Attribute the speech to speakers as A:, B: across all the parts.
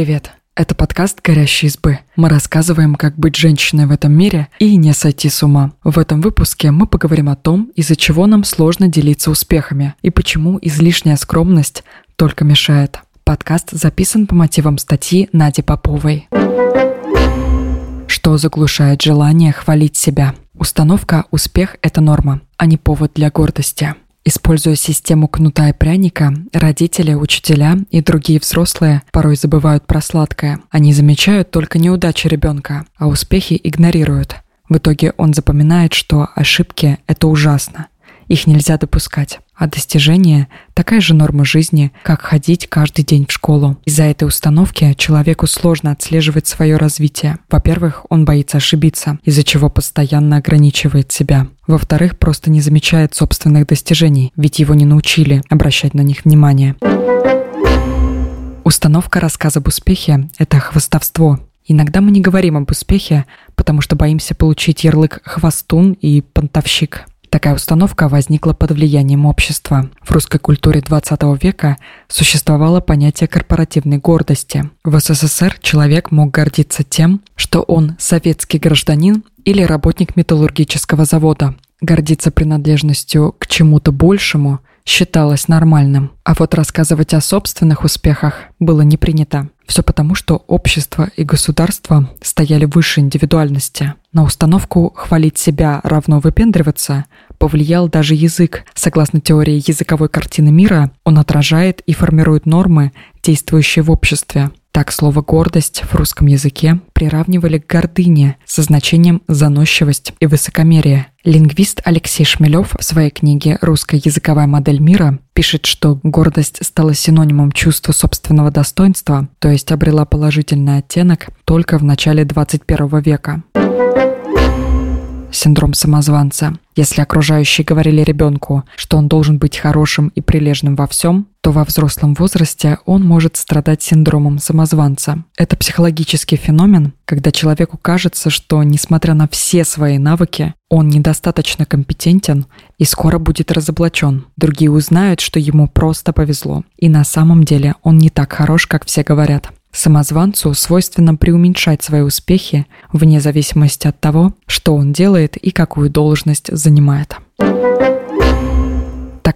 A: Привет! Это подкаст «Горящие избы». Мы рассказываем, как быть женщиной в этом мире и не сойти с ума. В этом выпуске мы поговорим о том, из-за чего нам сложно делиться успехами и почему излишняя скромность только мешает. Подкаст записан по мотивам статьи Нади Поповой. Что заглушает желание хвалить себя? Установка «успех – это норма», а не повод для гордости. Используя систему кнута и пряника, родители, учителя и другие взрослые порой забывают про сладкое. Они замечают только неудачи ребенка, а успехи игнорируют. В итоге он запоминает, что ошибки – это ужасно. Их нельзя допускать. А достижение – такая же норма жизни, как ходить каждый день в школу. Из-за этой установки человеку сложно отслеживать свое развитие. Во-первых, он боится ошибиться, из-за чего постоянно ограничивает себя. Во-вторых, просто не замечает собственных достижений, ведь его не научили обращать на них внимание. Установка рассказа об успехе – это хвастовство. Иногда мы не говорим об успехе, потому что боимся получить ярлык «хвостун» и «понтовщик». Такая установка возникла под влиянием общества. В русской культуре 20 века существовало понятие корпоративной гордости. В СССР человек мог гордиться тем, что он советский гражданин или работник металлургического завода. Гордиться принадлежностью к чему-то большему считалось нормальным, а вот рассказывать о собственных успехах было не принято. Все потому, что общество и государство стояли выше индивидуальности. На установку «хвалить себя равно выпендриваться» повлиял даже язык. Согласно теории языковой картины мира, он отражает и формирует нормы, действующие в обществе. Так слово «гордость» в русском языке приравнивали к гордыне со значением «заносчивость» и «высокомерие». Лингвист Алексей Шмелев в своей книге «Русская языковая модель мира» пишет, что гордость стала синонимом чувства собственного достоинства, то есть обрела положительный оттенок только в начале 21 века синдром самозванца. Если окружающие говорили ребенку, что он должен быть хорошим и прилежным во всем, то во взрослом возрасте он может страдать синдромом самозванца. Это психологический феномен, когда человеку кажется, что, несмотря на все свои навыки, он недостаточно компетентен и скоро будет разоблачен. Другие узнают, что ему просто повезло. И на самом деле он не так хорош, как все говорят. Самозванцу свойственно преуменьшать свои успехи вне зависимости от того, что он делает и какую должность занимает.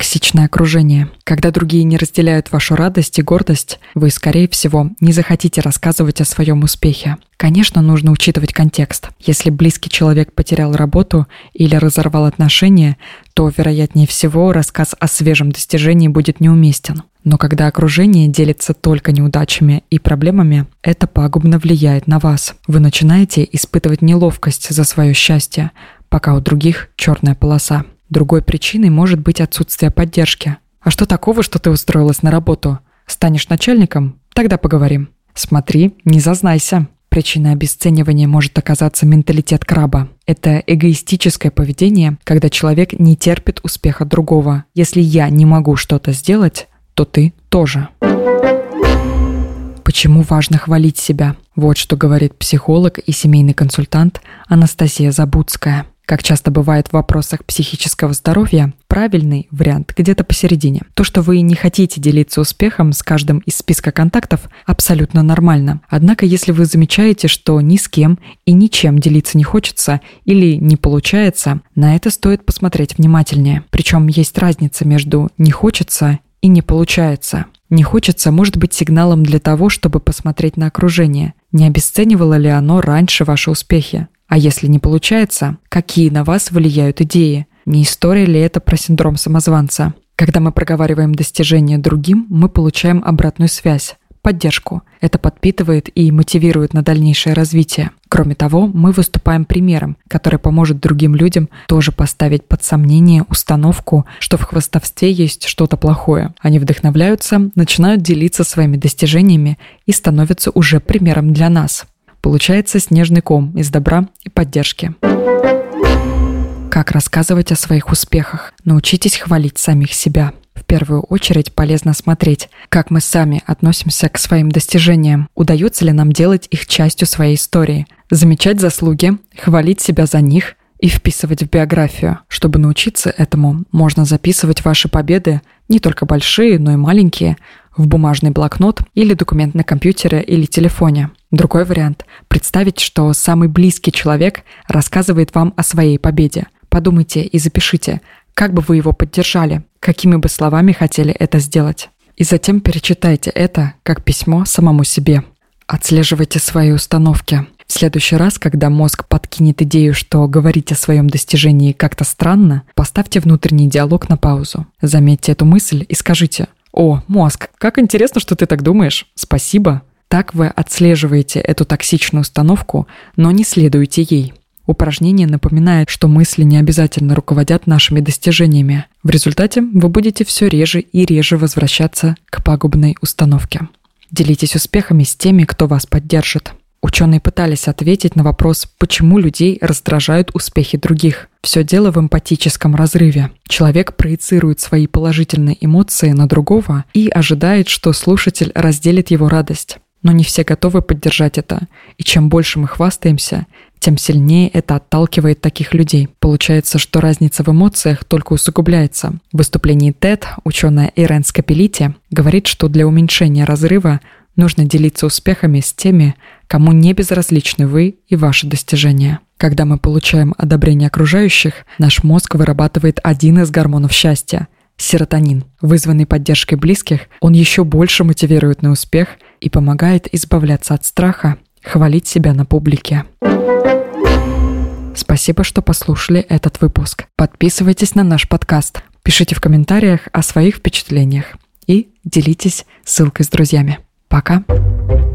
A: Токсичное окружение. Когда другие не разделяют вашу радость и гордость, вы, скорее всего, не захотите рассказывать о своем успехе. Конечно, нужно учитывать контекст. Если близкий человек потерял работу или разорвал отношения, то, вероятнее всего, рассказ о свежем достижении будет неуместен. Но когда окружение делится только неудачами и проблемами, это пагубно влияет на вас. Вы начинаете испытывать неловкость за свое счастье, пока у других черная полоса. Другой причиной может быть отсутствие поддержки. А что такого, что ты устроилась на работу? Станешь начальником? Тогда поговорим. Смотри, не зазнайся. Причиной обесценивания может оказаться менталитет краба. Это эгоистическое поведение, когда человек не терпит успеха другого. Если я не могу что-то сделать, то ты тоже. Почему важно хвалить себя? Вот что говорит психолог и семейный консультант Анастасия Забудская. Как часто бывает в вопросах психического здоровья, правильный вариант где-то посередине. То, что вы не хотите делиться успехом с каждым из списка контактов, абсолютно нормально. Однако, если вы замечаете, что ни с кем и ничем делиться не хочется или не получается, на это стоит посмотреть внимательнее. Причем есть разница между «не хочется» и «не получается». Не хочется может быть сигналом для того, чтобы посмотреть на окружение. Не обесценивало ли оно раньше ваши успехи? А если не получается, какие на вас влияют идеи? Не история ли это про синдром самозванца? Когда мы проговариваем достижения другим, мы получаем обратную связь, поддержку. Это подпитывает и мотивирует на дальнейшее развитие. Кроме того, мы выступаем примером, который поможет другим людям тоже поставить под сомнение установку, что в хвастовстве есть что-то плохое. Они вдохновляются, начинают делиться своими достижениями и становятся уже примером для нас. Получается снежный ком из добра и поддержки. Как рассказывать о своих успехах? Научитесь хвалить самих себя. В первую очередь полезно смотреть, как мы сами относимся к своим достижениям, удается ли нам делать их частью своей истории, замечать заслуги, хвалить себя за них и вписывать в биографию. Чтобы научиться этому, можно записывать ваши победы, не только большие, но и маленькие, в бумажный блокнот или документ на компьютере или телефоне. Другой вариант – представить, что самый близкий человек рассказывает вам о своей победе. Подумайте и запишите, как бы вы его поддержали, какими бы словами хотели это сделать. И затем перечитайте это как письмо самому себе. Отслеживайте свои установки. В следующий раз, когда мозг подкинет идею, что говорить о своем достижении как-то странно, поставьте внутренний диалог на паузу. Заметьте эту мысль и скажите «О, мозг, как интересно, что ты так думаешь. Спасибо». Так вы отслеживаете эту токсичную установку, но не следуете ей. Упражнение напоминает, что мысли не обязательно руководят нашими достижениями. В результате вы будете все реже и реже возвращаться к пагубной установке. Делитесь успехами с теми, кто вас поддержит. Ученые пытались ответить на вопрос, почему людей раздражают успехи других. Все дело в эмпатическом разрыве. Человек проецирует свои положительные эмоции на другого и ожидает, что слушатель разделит его радость но не все готовы поддержать это. И чем больше мы хвастаемся, тем сильнее это отталкивает таких людей. Получается, что разница в эмоциях только усугубляется. В выступлении TED ученая Ирен Скапелити говорит, что для уменьшения разрыва нужно делиться успехами с теми, кому не безразличны вы и ваши достижения. Когда мы получаем одобрение окружающих, наш мозг вырабатывает один из гормонов счастья – серотонин. Вызванный поддержкой близких, он еще больше мотивирует на успех – и помогает избавляться от страха, хвалить себя на публике. Спасибо, что послушали этот выпуск. Подписывайтесь на наш подкаст, пишите в комментариях о своих впечатлениях и делитесь ссылкой с друзьями. Пока! you